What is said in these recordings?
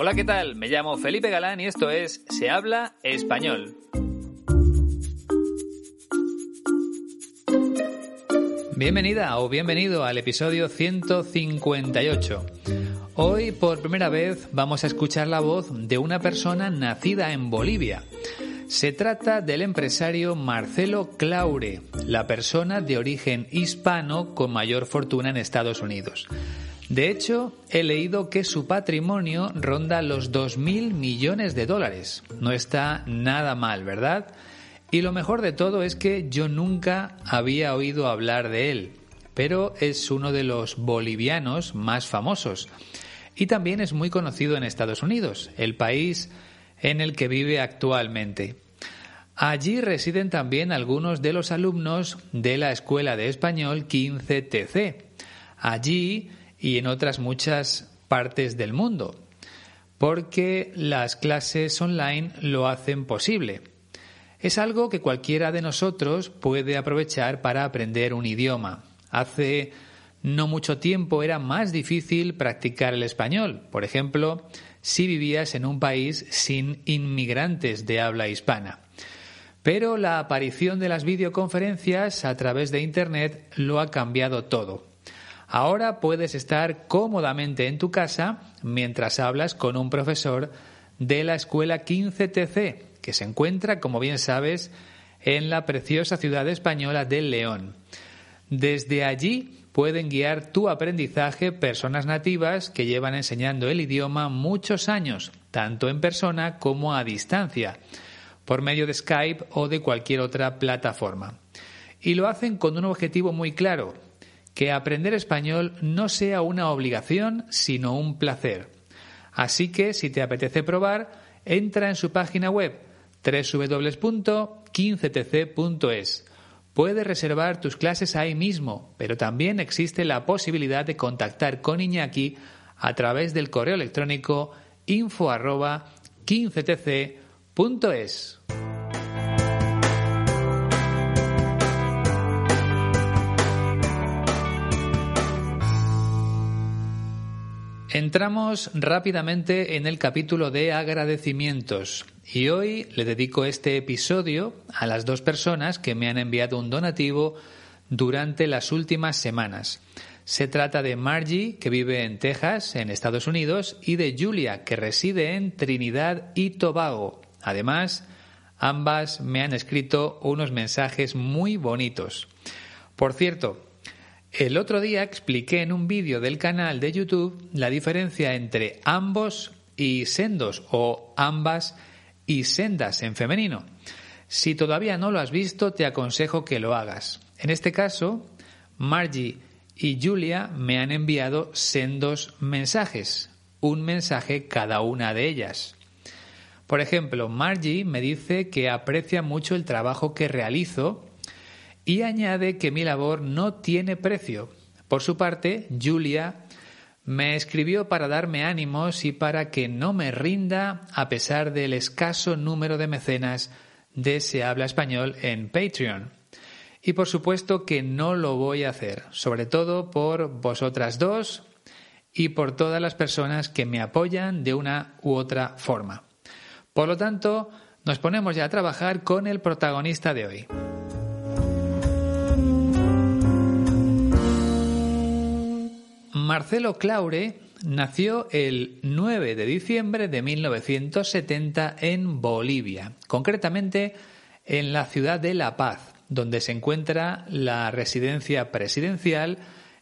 Hola, ¿qué tal? Me llamo Felipe Galán y esto es Se habla español. Bienvenida o bienvenido al episodio 158. Hoy por primera vez vamos a escuchar la voz de una persona nacida en Bolivia. Se trata del empresario Marcelo Claure, la persona de origen hispano con mayor fortuna en Estados Unidos. De hecho, he leído que su patrimonio ronda los 2.000 millones de dólares. No está nada mal, ¿verdad? Y lo mejor de todo es que yo nunca había oído hablar de él, pero es uno de los bolivianos más famosos. Y también es muy conocido en Estados Unidos, el país en el que vive actualmente. Allí residen también algunos de los alumnos de la Escuela de Español 15TC. Allí y en otras muchas partes del mundo, porque las clases online lo hacen posible. Es algo que cualquiera de nosotros puede aprovechar para aprender un idioma. Hace no mucho tiempo era más difícil practicar el español, por ejemplo, si vivías en un país sin inmigrantes de habla hispana. Pero la aparición de las videoconferencias a través de Internet lo ha cambiado todo. Ahora puedes estar cómodamente en tu casa mientras hablas con un profesor de la escuela 15TC, que se encuentra, como bien sabes, en la preciosa ciudad española de León. Desde allí pueden guiar tu aprendizaje personas nativas que llevan enseñando el idioma muchos años, tanto en persona como a distancia, por medio de Skype o de cualquier otra plataforma. Y lo hacen con un objetivo muy claro, que aprender español no sea una obligación, sino un placer. Así que si te apetece probar, entra en su página web www.15tc.es. Puedes reservar tus clases ahí mismo, pero también existe la posibilidad de contactar con Iñaki a través del correo electrónico info15tc.es. Entramos rápidamente en el capítulo de agradecimientos y hoy le dedico este episodio a las dos personas que me han enviado un donativo durante las últimas semanas. Se trata de Margie, que vive en Texas, en Estados Unidos, y de Julia, que reside en Trinidad y Tobago. Además, ambas me han escrito unos mensajes muy bonitos. Por cierto, el otro día expliqué en un vídeo del canal de YouTube la diferencia entre ambos y sendos o ambas y sendas en femenino. Si todavía no lo has visto, te aconsejo que lo hagas. En este caso, Margie y Julia me han enviado sendos mensajes, un mensaje cada una de ellas. Por ejemplo, Margie me dice que aprecia mucho el trabajo que realizo y añade que mi labor no tiene precio. Por su parte, Julia me escribió para darme ánimos y para que no me rinda a pesar del escaso número de mecenas de Se habla español en Patreon. Y por supuesto que no lo voy a hacer, sobre todo por vosotras dos y por todas las personas que me apoyan de una u otra forma. Por lo tanto, nos ponemos ya a trabajar con el protagonista de hoy. Marcelo Claure nació el 9 de diciembre de 1970 en Bolivia, concretamente en la ciudad de La Paz, donde se encuentra la residencia presidencial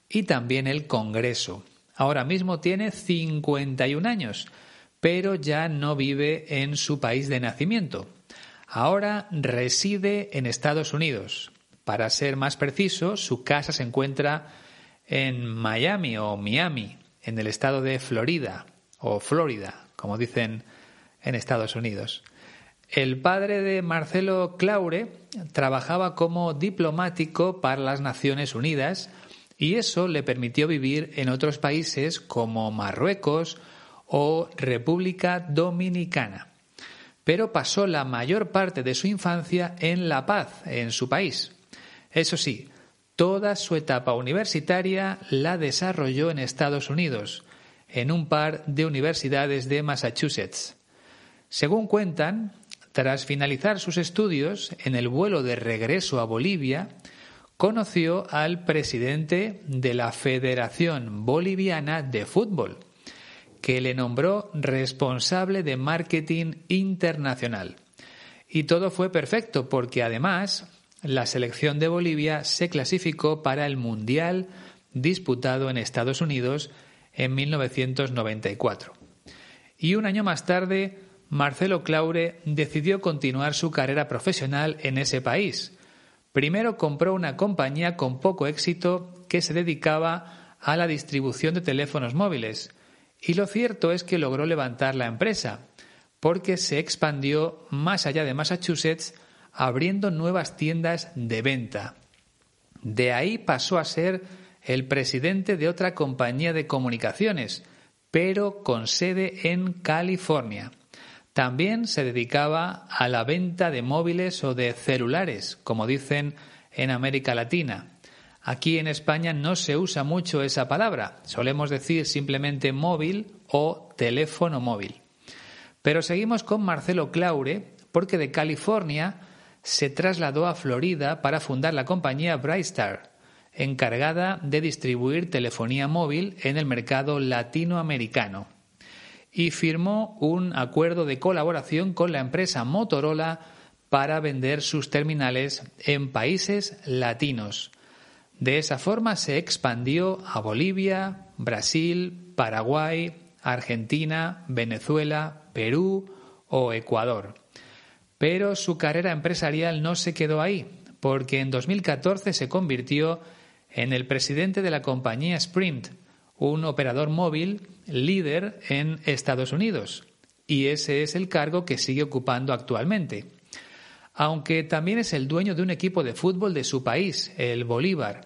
y también el Congreso. Ahora mismo tiene 51 años, pero ya no vive en su país de nacimiento. Ahora reside en Estados Unidos. Para ser más preciso, su casa se encuentra en Miami o Miami, en el estado de Florida o Florida, como dicen en Estados Unidos. El padre de Marcelo Claure trabajaba como diplomático para las Naciones Unidas y eso le permitió vivir en otros países como Marruecos o República Dominicana. Pero pasó la mayor parte de su infancia en La Paz, en su país. Eso sí, Toda su etapa universitaria la desarrolló en Estados Unidos, en un par de universidades de Massachusetts. Según cuentan, tras finalizar sus estudios en el vuelo de regreso a Bolivia, conoció al presidente de la Federación Boliviana de Fútbol, que le nombró responsable de marketing internacional. Y todo fue perfecto porque además la selección de Bolivia se clasificó para el Mundial disputado en Estados Unidos en 1994. Y un año más tarde Marcelo Claure decidió continuar su carrera profesional en ese país. Primero compró una compañía con poco éxito que se dedicaba a la distribución de teléfonos móviles, y lo cierto es que logró levantar la empresa, porque se expandió más allá de Massachusetts, abriendo nuevas tiendas de venta. De ahí pasó a ser el presidente de otra compañía de comunicaciones, pero con sede en California. También se dedicaba a la venta de móviles o de celulares, como dicen en América Latina. Aquí en España no se usa mucho esa palabra, solemos decir simplemente móvil o teléfono móvil. Pero seguimos con Marcelo Claure porque de California se trasladó a Florida para fundar la compañía Brightstar, encargada de distribuir telefonía móvil en el mercado latinoamericano y firmó un acuerdo de colaboración con la empresa Motorola para vender sus terminales en países latinos. De esa forma se expandió a Bolivia, Brasil, Paraguay, Argentina, Venezuela, Perú o Ecuador. Pero su carrera empresarial no se quedó ahí, porque en 2014 se convirtió en el presidente de la compañía Sprint, un operador móvil líder en Estados Unidos, y ese es el cargo que sigue ocupando actualmente. Aunque también es el dueño de un equipo de fútbol de su país, el Bolívar,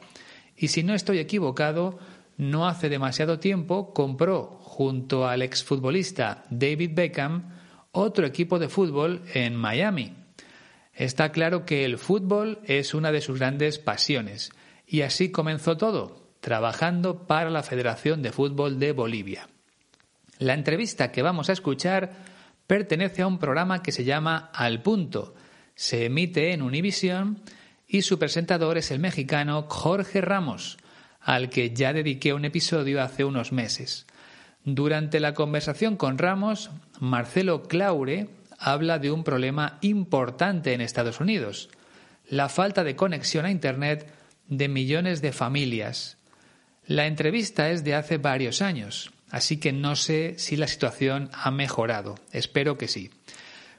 y si no estoy equivocado, no hace demasiado tiempo compró, junto al exfutbolista David Beckham, otro equipo de fútbol en Miami. Está claro que el fútbol es una de sus grandes pasiones, y así comenzó todo, trabajando para la Federación de Fútbol de Bolivia. La entrevista que vamos a escuchar pertenece a un programa que se llama Al Punto. Se emite en Univision y su presentador es el mexicano Jorge Ramos, al que ya dediqué un episodio hace unos meses. Durante la conversación con Ramos, Marcelo Claure habla de un problema importante en Estados Unidos, la falta de conexión a Internet de millones de familias, la entrevista es de hace varios años, así que no sé si la situación ha mejorado. Espero que sí.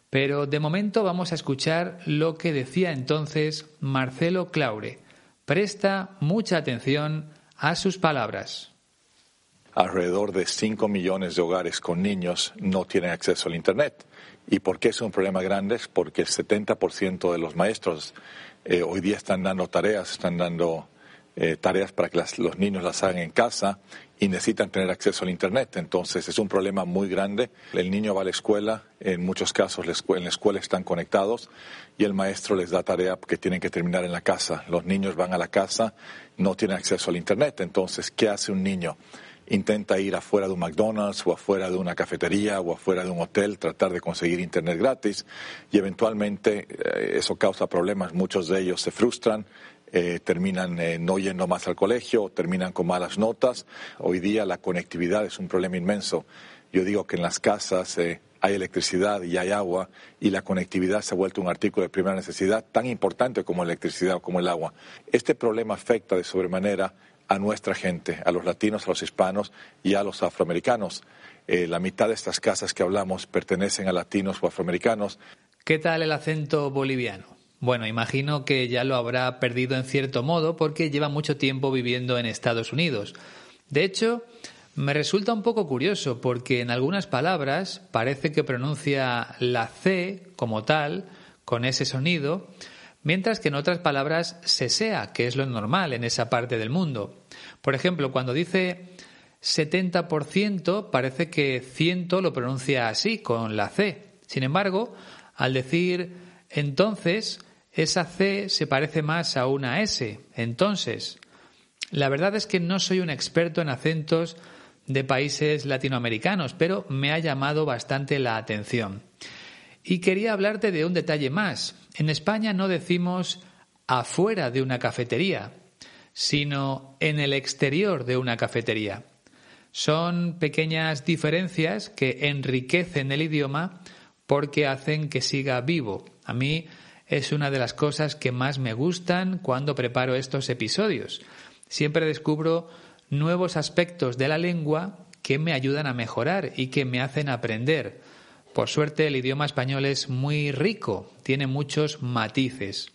Pero de momento vamos a escuchar lo que decía entonces Marcelo Claure. Presta mucha atención a sus palabras. Alrededor de 5 millones de hogares con niños no tienen acceso al Internet. ¿Y por qué es un problema grande? Es porque el 70% de los maestros eh, hoy día están dando tareas, están dando eh, tareas para que los niños las hagan en casa y necesitan tener acceso al Internet. Entonces es un problema muy grande. El niño va a la escuela, en muchos casos en la escuela están conectados y el maestro les da tarea que tienen que terminar en la casa. Los niños van a la casa, no tienen acceso al Internet. Entonces, ¿qué hace un niño? Intenta ir afuera de un McDonald's o afuera de una cafetería o afuera de un hotel, tratar de conseguir Internet gratis y eventualmente eh, eso causa problemas. Muchos de ellos se frustran eh, terminan eh, no yendo más al colegio, terminan con malas notas. Hoy día la conectividad es un problema inmenso. Yo digo que en las casas hay electricidad y hay agua y la conectividad se ha vuelto un artículo de primera necesidad tan importante como la electricidad o como el agua. Este problema afecta de sobremanera a nuestra gente, a los latinos, a los hispanos y a los afroamericanos. la mitad de estas casas que hablamos pertenecen a latinos o afroamericanos. ¿Qué tal el acento boliviano? Bueno, imagino que ya lo habrá perdido en cierto modo porque lleva mucho tiempo viviendo en Estados Unidos. De hecho, me resulta un poco curioso porque en algunas palabras parece que pronuncia la C como tal, con ese sonido, mientras que en otras palabras se sea, que es lo normal en esa parte del mundo. Por ejemplo, cuando dice 70% parece que ciento lo pronuncia así, con la C. Sin embargo, al decir entonces, esa C se parece más a una S. Entonces, la verdad es que no soy un experto en acentos, de países latinoamericanos, pero me ha llamado bastante la atención. Y quería hablarte de un detalle más. En España no decimos afuera de una cafetería, sino en el exterior de una cafetería. Son pequeñas diferencias que enriquecen el idioma porque hacen que siga vivo. A mí es una de las cosas que más me gustan cuando preparo estos episodios. Siempre descubro nuevos aspectos de la lengua que me ayudan a mejorar y que me hacen aprender. Por suerte el idioma español es muy rico, tiene muchos matices.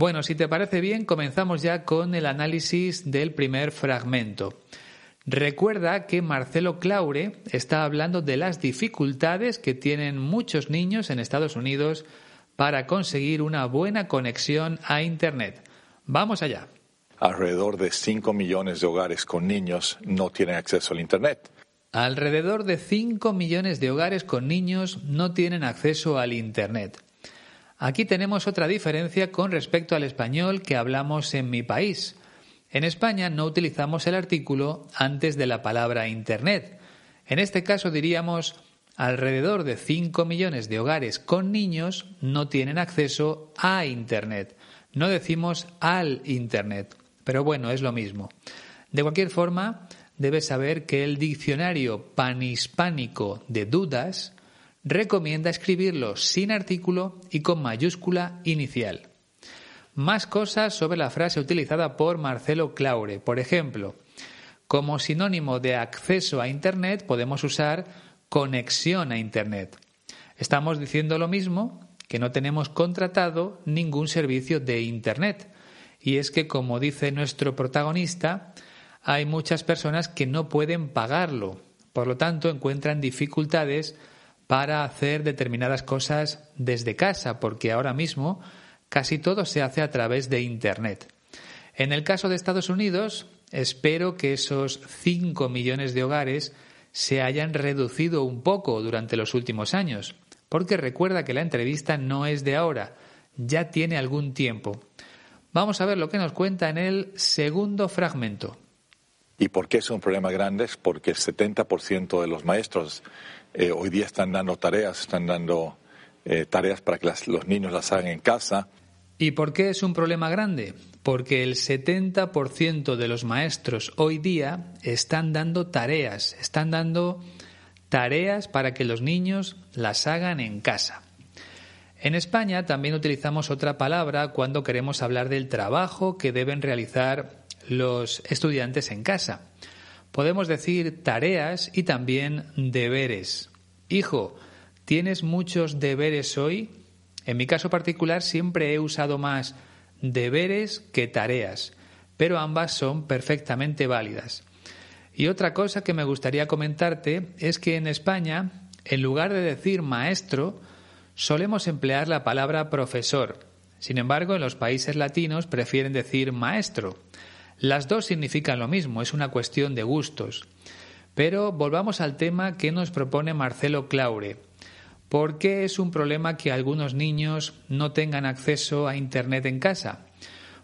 Bueno, si te parece bien, comenzamos ya con el análisis del primer fragmento. Recuerda que Marcelo Claure está hablando de las dificultades que tienen muchos niños en Estados Unidos para conseguir una buena conexión a Internet. Vamos allá. Alrededor de 5 millones de hogares con niños no tienen acceso al Internet. Alrededor de 5 millones de hogares con niños no tienen acceso al Internet. Aquí tenemos otra diferencia con respecto al español que hablamos en mi país. En España no utilizamos el artículo antes de la palabra Internet. En este caso diríamos alrededor de 5 millones de hogares con niños no tienen acceso a Internet. No decimos al Internet, pero bueno, es lo mismo. De cualquier forma, debes saber que el diccionario panhispánico de dudas recomienda escribirlo sin artículo y con mayúscula inicial. Más cosas sobre la frase utilizada por Marcelo Claure. Por ejemplo, como sinónimo de acceso a Internet podemos usar conexión a Internet. Estamos diciendo lo mismo que no tenemos contratado ningún servicio de Internet. Y es que, como dice nuestro protagonista, hay muchas personas que no pueden pagarlo. Por lo tanto, encuentran dificultades para hacer determinadas cosas desde casa, porque ahora mismo casi todo se hace a través de Internet. En el caso de Estados Unidos, espero que esos 5 millones de hogares se hayan reducido un poco durante los últimos años, porque recuerda que la entrevista no es de ahora, ya tiene algún tiempo. Vamos a ver lo que nos cuenta en el segundo fragmento. ¿Y por qué es un problema grande? Es porque el 70% de los maestros eh, hoy día están dando tareas, están dando eh, tareas para que los niños las hagan en casa. ¿Y por qué es un problema grande? Porque el 70% de los maestros hoy día están dando tareas, están dando tareas para que los niños las hagan en casa. En España también utilizamos otra palabra cuando queremos hablar del trabajo que deben realizar los estudiantes en casa. Podemos decir tareas y también deberes. Hijo, ¿tienes muchos deberes hoy? En mi caso particular siempre he usado más deberes que tareas, pero ambas son perfectamente válidas. Y otra cosa que me gustaría comentarte es que en España, en lugar de decir maestro, solemos emplear la palabra profesor. Sin embargo, en los países latinos prefieren decir maestro. Las dos significan lo mismo, es una cuestión de gustos. Pero volvamos al tema que nos propone Marcelo Claure. ¿Por qué es un problema que algunos niños no tengan acceso a Internet en casa?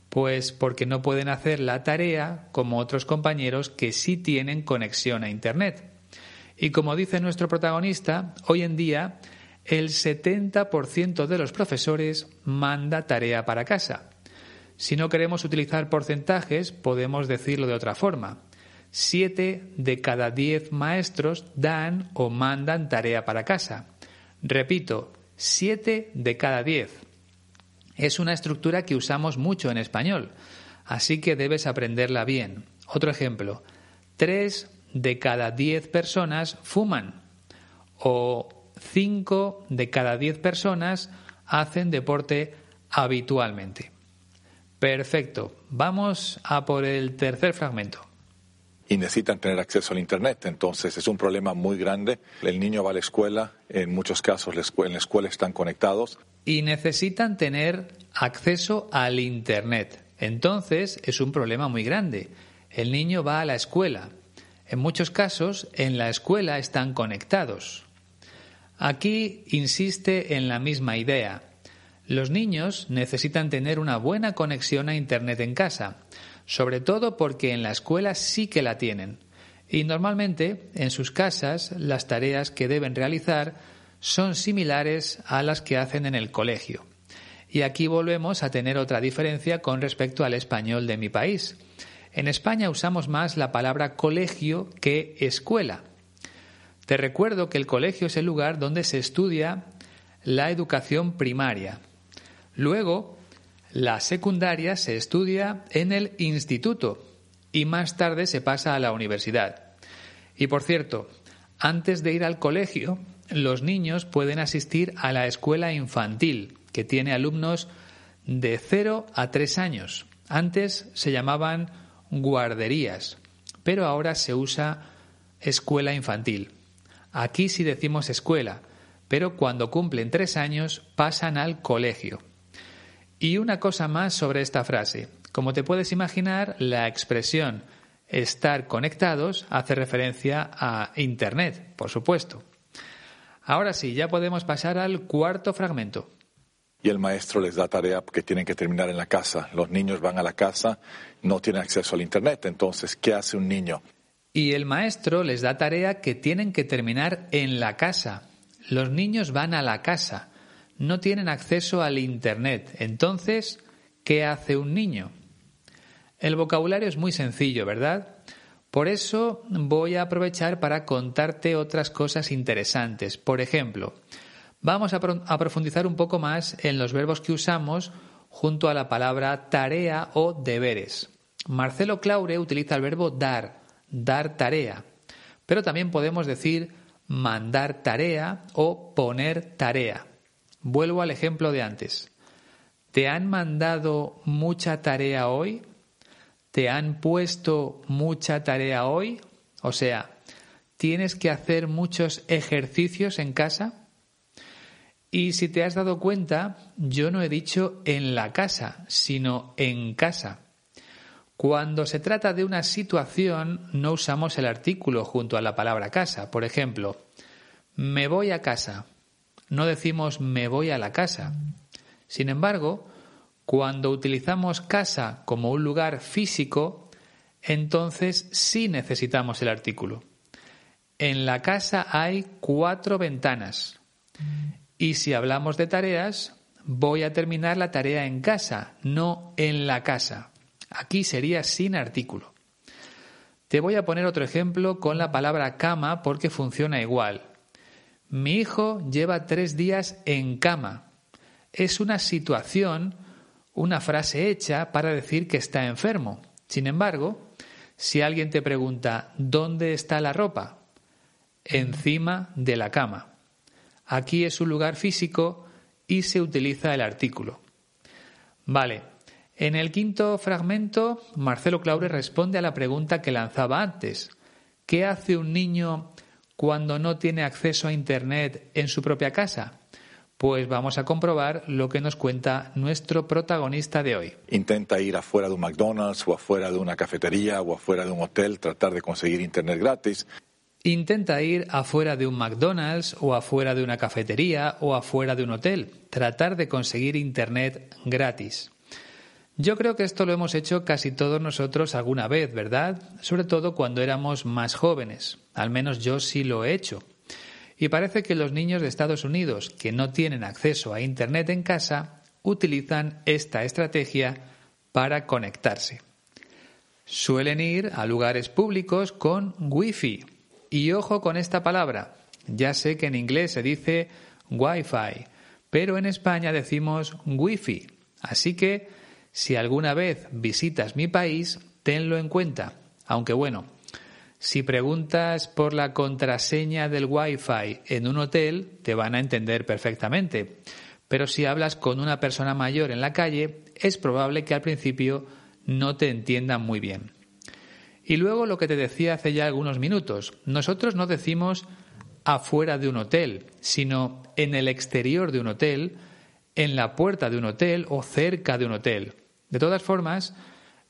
Pues porque no pueden hacer la tarea como otros compañeros que sí tienen conexión a Internet. Y como dice nuestro protagonista, hoy en día el 70% de los profesores manda tarea para casa. Si no queremos utilizar porcentajes, podemos decirlo de otra forma. Siete de cada diez maestros dan o mandan tarea para casa. Repito, siete de cada diez. Es una estructura que usamos mucho en español, así que debes aprenderla bien. Otro ejemplo, tres de cada diez personas fuman o cinco de cada diez personas hacen deporte habitualmente. Perfecto. Vamos a por el tercer fragmento. Y necesitan tener acceso al Internet. Entonces es un problema muy grande. El niño va a la escuela, en muchos casos en la escuela están conectados. Y necesitan tener acceso al Internet. Entonces es un problema muy grande. El niño va a la escuela. En muchos casos en la escuela están conectados. Aquí insiste en la misma idea. Los niños necesitan tener una buena conexión a Internet en casa, sobre todo porque en la escuela sí que la tienen. Y normalmente en sus casas las tareas que deben realizar son similares a las que hacen en el colegio. Y aquí volvemos a tener otra diferencia con respecto al español de mi país. En España usamos más la palabra colegio que escuela. Te recuerdo que el colegio es el lugar donde se estudia la educación primaria. Luego, la secundaria se estudia en el instituto y más tarde se pasa a la universidad. Y por cierto, antes de ir al colegio, los niños pueden asistir a la escuela infantil, que tiene alumnos de 0 a 3 años. Antes se llamaban guarderías, pero ahora se usa escuela infantil. Aquí sí decimos escuela, pero cuando cumplen tres años pasan al colegio. Y una cosa más sobre esta frase. Como te puedes imaginar, la expresión estar conectados hace referencia a Internet, por supuesto. Ahora sí, ya podemos pasar al cuarto fragmento. Y el maestro les da tarea que tienen que terminar en la casa. Los niños van a la casa, no tienen acceso al Internet. Entonces, ¿qué hace un niño? Y el maestro les da tarea que tienen que terminar en la casa. Los niños van a la casa, no tienen acceso al Internet. Entonces, ¿qué hace un niño? El vocabulario es muy sencillo, ¿verdad? Por eso voy a aprovechar para contarte otras cosas interesantes. Por ejemplo, vamos a, profundizar un poco más en los verbos que usamos junto a la palabra tarea o deberes. Marcelo Claure utiliza el verbo dar, dar tarea, pero también podemos decir mandar tarea o poner tarea. Vuelvo al ejemplo de antes. ¿Te han mandado mucha tarea hoy? ¿Te han puesto mucha tarea hoy? O sea, ¿tienes que hacer muchos ejercicios en casa? Y si te has dado cuenta, yo no he dicho en la casa, sino en casa. Cuando se trata de una situación, no usamos el artículo junto a la palabra casa. Por ejemplo, me voy a casa. No decimos me voy a la casa. Sin embargo, cuando utilizamos casa como un lugar físico, entonces sí necesitamos el artículo. En la casa hay cuatro ventanas. Y si hablamos de tareas, voy a terminar la tarea en casa, no en la casa. Aquí sería sin artículo. Te voy a poner otro ejemplo con la palabra cama porque funciona igual. Mi hijo lleva tres días en cama. Es una situación una frase hecha para decir que está enfermo. Sin embargo, si alguien te pregunta ¿dónde está la ropa? Encima de la cama. Aquí es un lugar físico y se utiliza el artículo. Vale. En el quinto fragmento, Marcelo Claure responde a la pregunta que lanzaba antes. ¿Qué hace un niño cuando no tiene acceso a Internet en su propia casa? Pues vamos a comprobar lo que nos cuenta nuestro protagonista de hoy. Intenta ir afuera de un McDonald's o afuera de una cafetería o afuera de un hotel, tratar de conseguir internet gratis. Intenta ir afuera de un McDonald's o afuera de una cafetería o afuera de un hotel, tratar de conseguir internet gratis. Yo creo que esto lo hemos hecho casi todos nosotros alguna vez, ¿verdad? Sobre todo cuando éramos más jóvenes. Al menos yo sí lo he hecho. Y parece que los niños de Estados Unidos que no tienen acceso a Internet en casa utilizan esta estrategia para conectarse. Suelen ir a lugares públicos con Wi-Fi. Y ojo con esta palabra. Ya sé que en inglés se dice Wi-Fi, pero en España decimos Wi-Fi. Así que si alguna vez visitas mi país, tenlo en cuenta. Aunque bueno, si preguntas por la contraseña del Wi-Fi en un hotel, te van a entender perfectamente. Pero si hablas con una persona mayor en la calle, es probable que al principio no te entiendan muy bien. Y luego lo que te decía hace ya algunos minutos, nosotros no decimos afuera de un hotel, sino en el exterior de un hotel, en la puerta de un hotel o cerca de un hotel. De todas formas,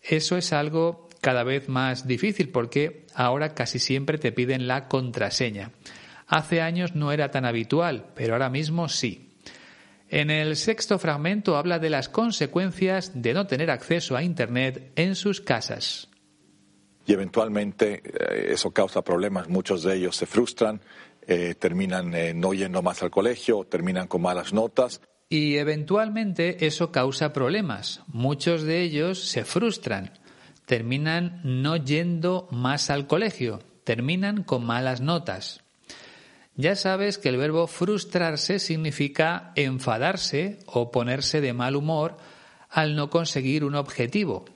eso es algo cada vez más difícil porque ahora casi siempre te piden la contraseña. Hace años no era tan habitual, pero ahora mismo sí. En el sexto fragmento habla de las consecuencias de no tener acceso a Internet en sus casas. y eventualmente eh, eso causa problemas. Muchos de ellos se frustran, eh, terminan eh, no yendo más al colegio, terminan con malas notas. Y eventualmente eso causa problemas. Muchos de ellos se frustran, terminan no yendo más al colegio, terminan con malas notas. Ya sabes que el verbo frustrarse significa enfadarse o ponerse de mal humor al no conseguir un objetivo.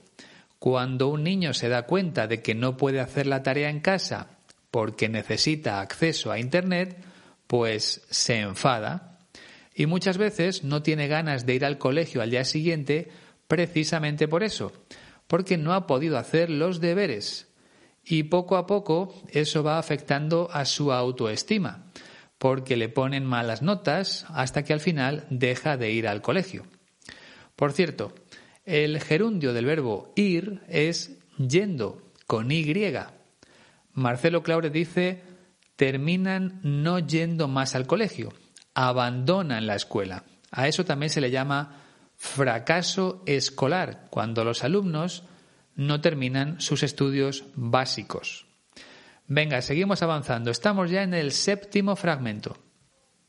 Cuando un niño se da cuenta de que no puede hacer la tarea en casa porque necesita acceso a Internet, pues se enfada y muchas veces no tiene ganas de ir al colegio al día siguiente precisamente por eso, porque no ha podido hacer los deberes. Y poco a poco eso va afectando a su autoestima porque le ponen malas notas hasta que al final deja de ir al colegio. Por cierto, el gerundio del verbo ir es yendo, con Y. Marcelo Claure dice, terminan no yendo más al colegio, abandonan la escuela. A eso también se le llama fracaso escolar, cuando los alumnos no terminan sus estudios básicos. Venga, seguimos avanzando. Estamos ya en el séptimo fragmento.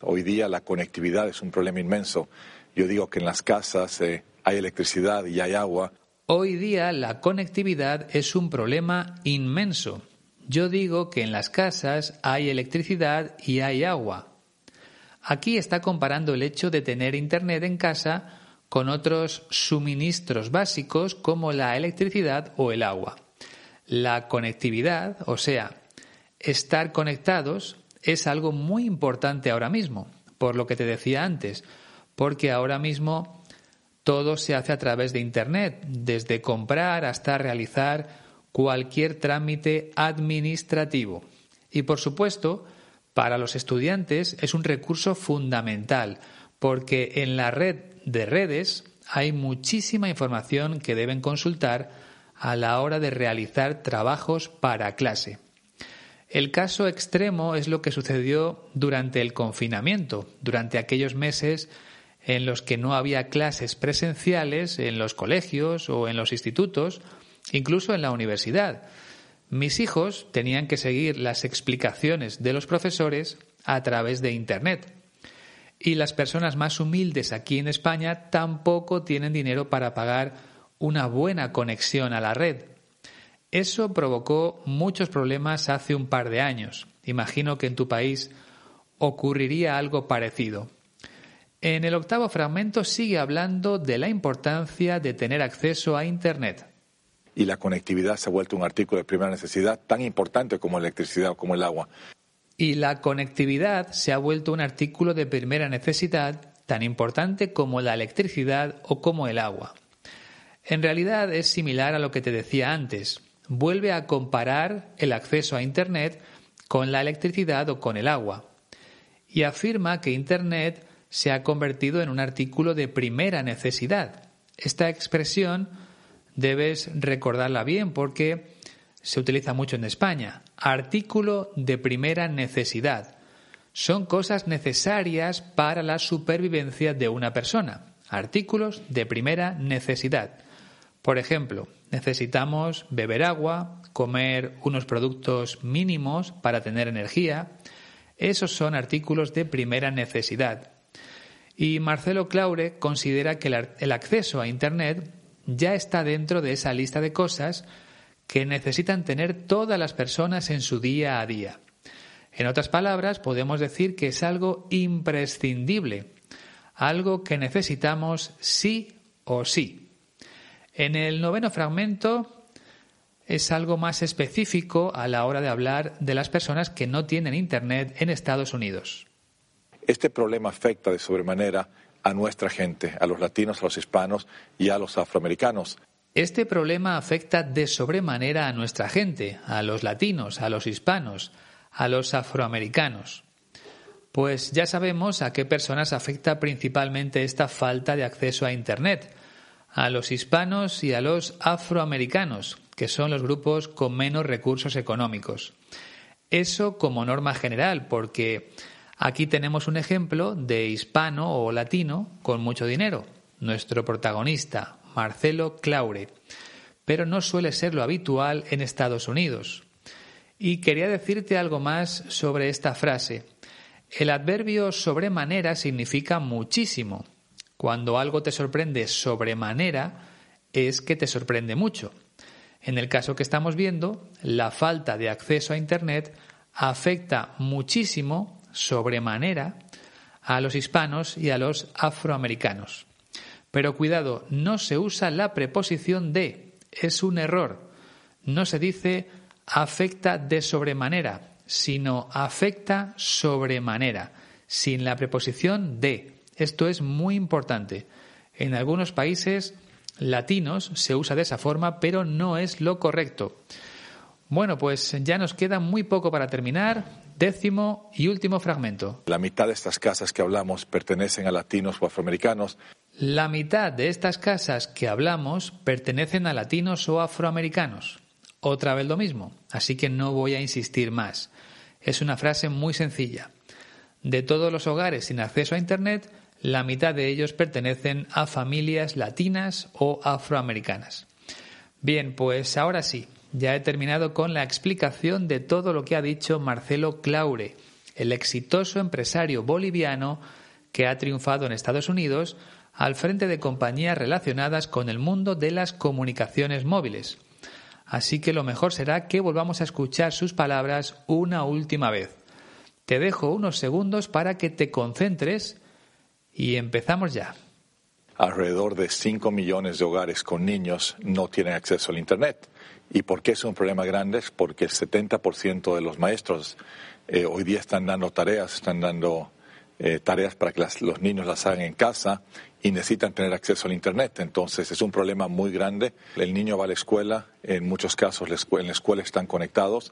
Hoy día la conectividad es un problema inmenso. Yo digo que en las casas eh, hay electricidad y hay agua. Hoy día la conectividad es un problema inmenso. Yo digo que en las casas hay electricidad y hay agua. Aquí está comparando el hecho de tener Internet en casa con otros suministros básicos como la electricidad o el agua. La conectividad, o sea, estar conectados es algo muy importante ahora mismo, por lo que te decía antes, porque ahora mismo todo se hace a través de Internet, desde comprar hasta realizar cualquier trámite administrativo. Y por supuesto, para los estudiantes es un recurso fundamental, porque en la red de redes hay muchísima información que deben consultar a la hora de realizar trabajos para clase. El caso extremo es lo que sucedió durante el confinamiento, durante aquellos meses en los que no había clases presenciales en los colegios o en los institutos, incluso en la universidad. Mis hijos tenían que seguir las explicaciones de los profesores a través de Internet. Y las personas más humildes aquí en España tampoco tienen dinero para pagar una buena conexión a la red. Eso provocó muchos problemas hace un par de años. Imagino que en tu país ocurriría algo parecido. En el octavo fragmento sigue hablando de la importancia de tener acceso a Internet. Y la conectividad se ha vuelto un artículo de primera necesidad tan importante como la electricidad o como el agua. Y la conectividad se ha vuelto un artículo de primera necesidad tan importante como la electricidad o como el agua. En realidad es similar a lo que te decía antes vuelve a comparar el acceso a Internet con la electricidad o con el agua y afirma que Internet se ha convertido en un artículo de primera necesidad. Esta expresión debes recordarla bien porque se utiliza mucho en España. Artículo de primera necesidad. Son cosas necesarias para la supervivencia de una persona. Artículos de primera necesidad. Por ejemplo, necesitamos beber agua, comer unos productos mínimos para tener energía. Esos son artículos de primera necesidad. Y Marcelo Claure considera que el acceso a Internet ya está dentro de esa lista de cosas que necesitan tener todas las personas en su día a día. En otras palabras, podemos decir que es algo imprescindible, algo que necesitamos sí o sí. En el noveno fragmento es algo más específico a la hora de hablar de las personas que no tienen Internet en Estados Unidos. Este problema afecta de sobremanera a nuestra gente, a los latinos, a los hispanos y a los afroamericanos. Este problema afecta de sobremanera a nuestra gente, a los latinos, a los hispanos, a los afroamericanos. Pues ya sabemos a qué personas afecta principalmente esta falta de acceso a Internet a los hispanos y a los afroamericanos, que son los grupos con menos recursos económicos. Eso como norma general, porque aquí tenemos un ejemplo de hispano o latino con mucho dinero, nuestro protagonista, Marcelo Claure. pero no suele ser lo habitual en Estados Unidos. Y quería decirte algo más sobre esta frase. El adverbio sobremanera significa muchísimo. Cuando algo te sorprende sobremanera, es que te sorprende mucho. En el caso que estamos viendo, la falta de acceso a Internet afecta muchísimo, sobremanera, a los hispanos y a los afroamericanos. Pero cuidado, no se usa la preposición de, es un error. No se dice afecta de sobremanera, sino afecta sobremanera, sin la preposición de. Esto es muy importante. En algunos países latinos se usa de esa forma, pero no es lo correcto. Bueno, pues ya nos queda muy poco para terminar. Décimo y último fragmento. La mitad de estas casas que hablamos pertenecen a latinos o afroamericanos. La mitad de estas casas que hablamos pertenecen a latinos o afroamericanos. Otra vez lo mismo, así que no voy a insistir más. Es una frase muy sencilla. De todos los hogares sin acceso a Internet, la mitad de ellos pertenecen a familias latinas o afroamericanas. Bien, pues ahora sí, ya he terminado con la explicación de todo lo que ha dicho Marcelo Claure, el exitoso empresario boliviano que ha triunfado en Estados Unidos al frente de compañías relacionadas con el mundo de las comunicaciones móviles. Así que lo mejor será que volvamos a escuchar sus palabras una última vez. Te dejo unos segundos para que te concentres y empezamos ya. Alrededor de 5 millones de hogares con niños no tienen acceso al Internet. ¿Y por qué es un problema grande? Es porque el 70% de los maestros eh, hoy día están dando tareas, están dando eh, tareas para que los niños las hagan en casa y necesitan tener acceso al Internet. Entonces es un problema muy grande. El niño va a la escuela, en muchos casos en la escuela están conectados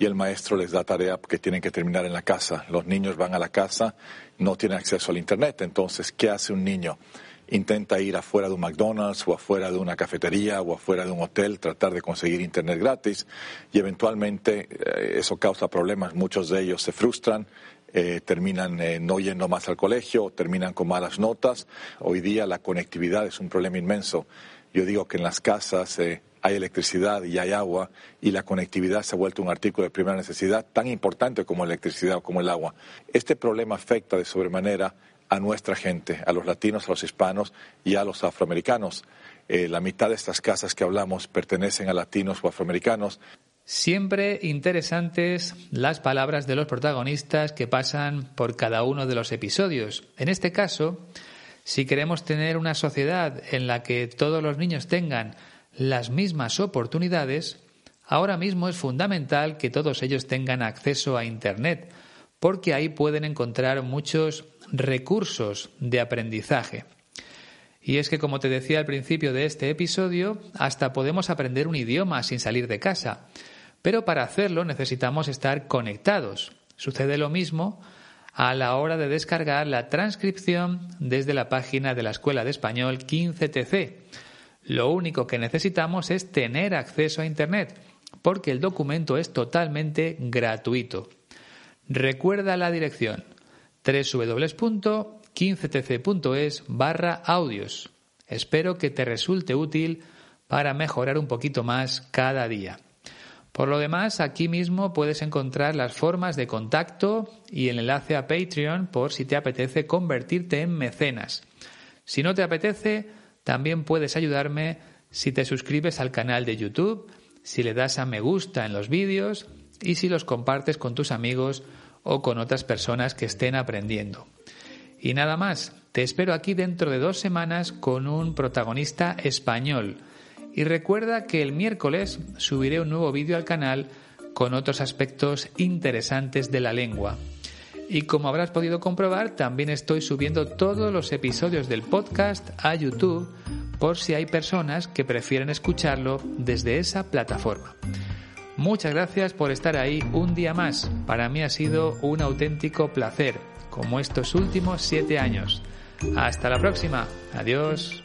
y el maestro les da tarea que tienen que terminar en la casa. Los niños van a la casa, no tienen acceso al Internet. Entonces, ¿qué hace un niño? Intenta ir afuera de un McDonald's o afuera de una cafetería o afuera de un hotel, tratar de conseguir Internet gratis y eventualmente eh, eso causa problemas. Muchos de ellos se frustran, eh, terminan eh, no yendo más al colegio, terminan con malas notas. Hoy día la conectividad es un problema inmenso. Yo digo que en las casas hay electricidad y hay agua y la conectividad se ha vuelto un artículo de primera necesidad tan importante como la electricidad o como el agua. Este problema afecta de sobremanera a nuestra gente, a los latinos, a los hispanos y a los afroamericanos. la mitad de estas casas que hablamos pertenecen a latinos o afroamericanos. Siempre interesantes las palabras de los protagonistas que pasan por cada uno de los episodios. En este caso, si queremos tener una sociedad en la que todos los niños tengan las mismas oportunidades, ahora mismo es fundamental que todos ellos tengan acceso a Internet, porque ahí pueden encontrar muchos recursos de aprendizaje. Y es que, como te decía al principio de este episodio, hasta podemos aprender un idioma sin salir de casa. Pero para hacerlo necesitamos estar conectados. Sucede lo mismo a la hora de descargar la transcripción desde la página de la Escuela de Español 15TC. Lo único que necesitamos es tener acceso a Internet, porque el documento es totalmente gratuito. Recuerda la dirección www.15tc.es barra audios. Espero que te resulte útil para mejorar un poquito más cada día. Por lo demás, aquí mismo puedes encontrar las formas de contacto y el enlace a Patreon por si te apetece convertirte en mecenas. Si no te apetece, también puedes ayudarme si te suscribes al canal de YouTube, si le das a me gusta en los vídeos y si los compartes con tus amigos o con otras personas que estén aprendiendo. Y nada más, te espero aquí dentro de dos semanas con un protagonista español y recuerda que el miércoles subiré un nuevo vídeo al canal con otros aspectos interesantes de la lengua. Y como habrás podido comprobar, también estoy subiendo todos los episodios del podcast a YouTube por si hay personas que prefieren escucharlo desde esa plataforma. Muchas gracias por estar ahí un día más. Para mí ha sido un auténtico placer, como estos últimos siete años. Hasta la próxima. Adiós.